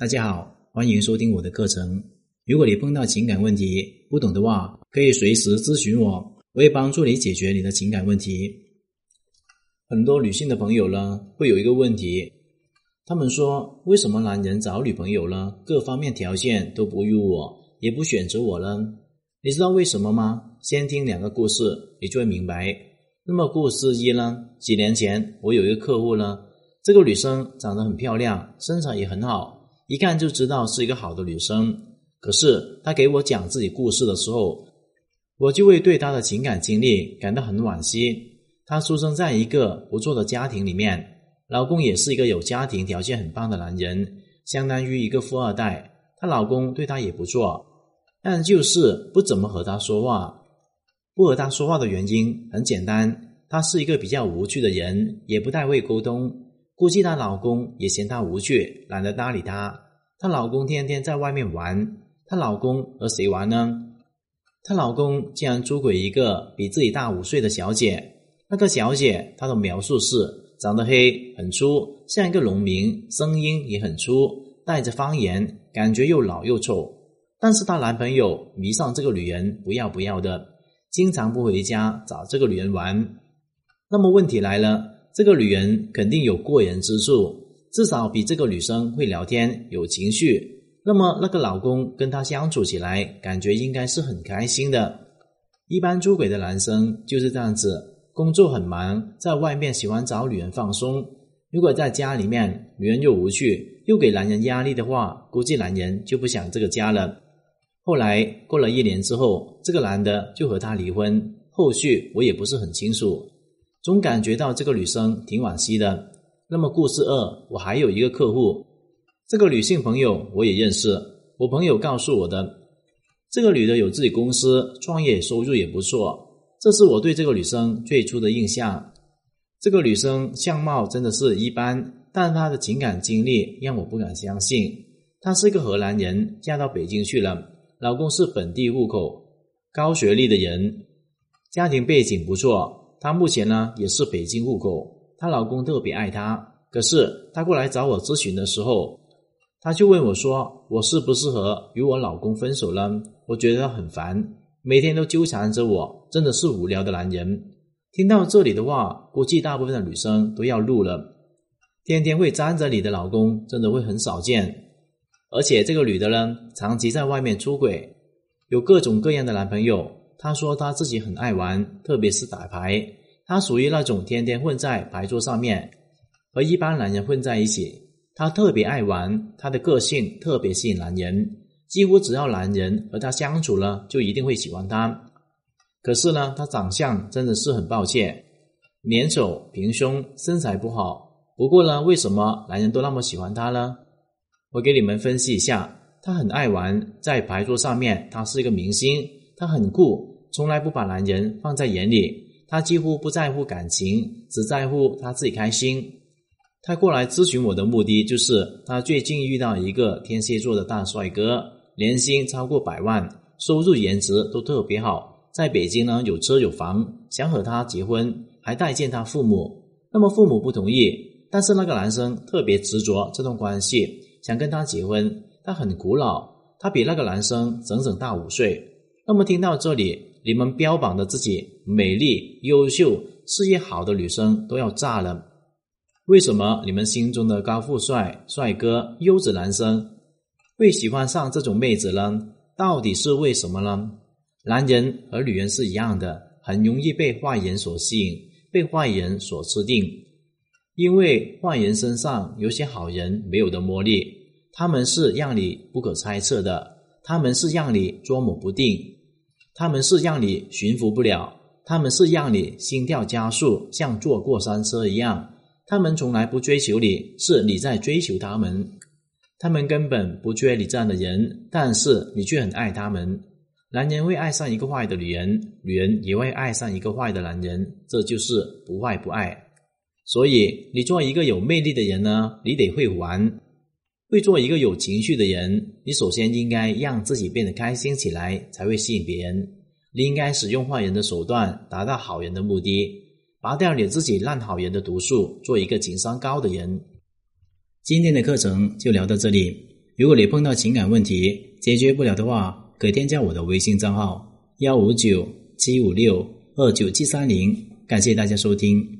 大家好，欢迎收听我的课程。如果你碰到情感问题不懂的话，可以随时咨询我，我会帮助你解决你的情感问题。很多女性的朋友呢，会有一个问题，他们说：为什么男人找女朋友呢，各方面条件都不如我，也不选择我呢？你知道为什么吗？先听两个故事，你就会明白。那么故事一呢？几年前我有一个客户呢，这个女生长得很漂亮，身材也很好，一看就知道是一个好的女生。可是她给我讲自己故事的时候，我就会对她的情感经历感到很惋惜。她出生在一个不错的家庭里面，老公也是一个有家庭条件很棒的男人，相当于一个富二代。她老公对她也不错，但就是不怎么和她说话。不和她说话的原因很简单，她是一个比较无趣的人，也不太会沟通。估计她老公也嫌她无趣，懒得搭理她。她老公天天在外面玩，她老公和谁玩呢？她老公竟然出轨一个比自己大五岁的小姐。那个小姐，她的描述是长得黑，很粗，像一个农民，声音也很粗，带着方言，感觉又老又丑。但是她男朋友迷上这个女人，不要不要的。经常不回家找这个女人玩，那么问题来了，这个女人肯定有过人之处，至少比这个女生会聊天、有情绪。那么那个老公跟她相处起来，感觉应该是很开心的。一般出轨的男生就是这样子，工作很忙，在外面喜欢找女人放松。如果在家里面，女人又无趣，又给男人压力的话，估计男人就不想这个家了。后来过了一年之后，这个男的就和她离婚。后续我也不是很清楚，总感觉到这个女生挺惋惜的。那么故事二，我还有一个客户，这个女性朋友我也认识。我朋友告诉我的，这个女的有自己公司，创业收入也不错。这是我对这个女生最初的印象。这个女生相貌真的是一般，但她的情感经历让我不敢相信。她是个荷兰人，嫁到北京去了。老公是本地户口、高学历的人，家庭背景不错。她目前呢也是北京户口。她老公特别爱她，可是她过来找我咨询的时候，她就问我说：“我适不适合与我老公分手呢？”我觉得很烦，每天都纠缠着我，真的是无聊的男人。听到这里的话，估计大部分的女生都要怒了。天天会粘着你的老公，真的会很少见。而且这个女的呢，长期在外面出轨，有各种各样的男朋友。她说她自己很爱玩，特别是打牌。她属于那种天天混在牌桌上面，和一般男人混在一起。她特别爱玩，她的个性特别吸引男人，几乎只要男人和她相处了，就一定会喜欢她。可是呢，她长相真的是很抱歉，脸丑、平胸、身材不好。不过呢，为什么男人都那么喜欢她呢？我给你们分析一下，他很爱玩，在牌桌上面，他是一个明星，他很酷，从来不把男人放在眼里，他几乎不在乎感情，只在乎他自己开心。他过来咨询我的目的，就是他最近遇到一个天蝎座的大帅哥，年薪超过百万，收入颜值都特别好，在北京呢有车有房，想和他结婚，还带见他父母。那么父母不同意，但是那个男生特别执着这段关系。想跟他结婚，他很苦恼，他比那个男生整整大五岁。那么听到这里，你们标榜的自己美丽、优秀、事业好的女生都要炸了。为什么你们心中的高富帅、帅哥、优质男生会喜欢上这种妹子呢？到底是为什么呢？男人和女人是一样的，很容易被坏人所吸引，被坏人所吃定。因为坏人身上有些好人没有的魔力，他们是让你不可猜测的，他们是让你捉摸不定，他们是让你驯服不了，他们是让你心跳加速，像坐过山车一样。他们从来不追求你，是你在追求他们。他们根本不缺你这样的人，但是你却很爱他们。男人会爱上一个坏的女人，女人也会爱上一个坏的男人，这就是不坏不爱。所以，你做一个有魅力的人呢，你得会玩，会做一个有情绪的人。你首先应该让自己变得开心起来，才会吸引别人。你应该使用坏人的手段，达到好人的目的，拔掉你自己烂好人的毒素，做一个情商高的人。今天的课程就聊到这里。如果你碰到情感问题解决不了的话，可添加我的微信账号幺五九七五六二九七三零。感谢大家收听。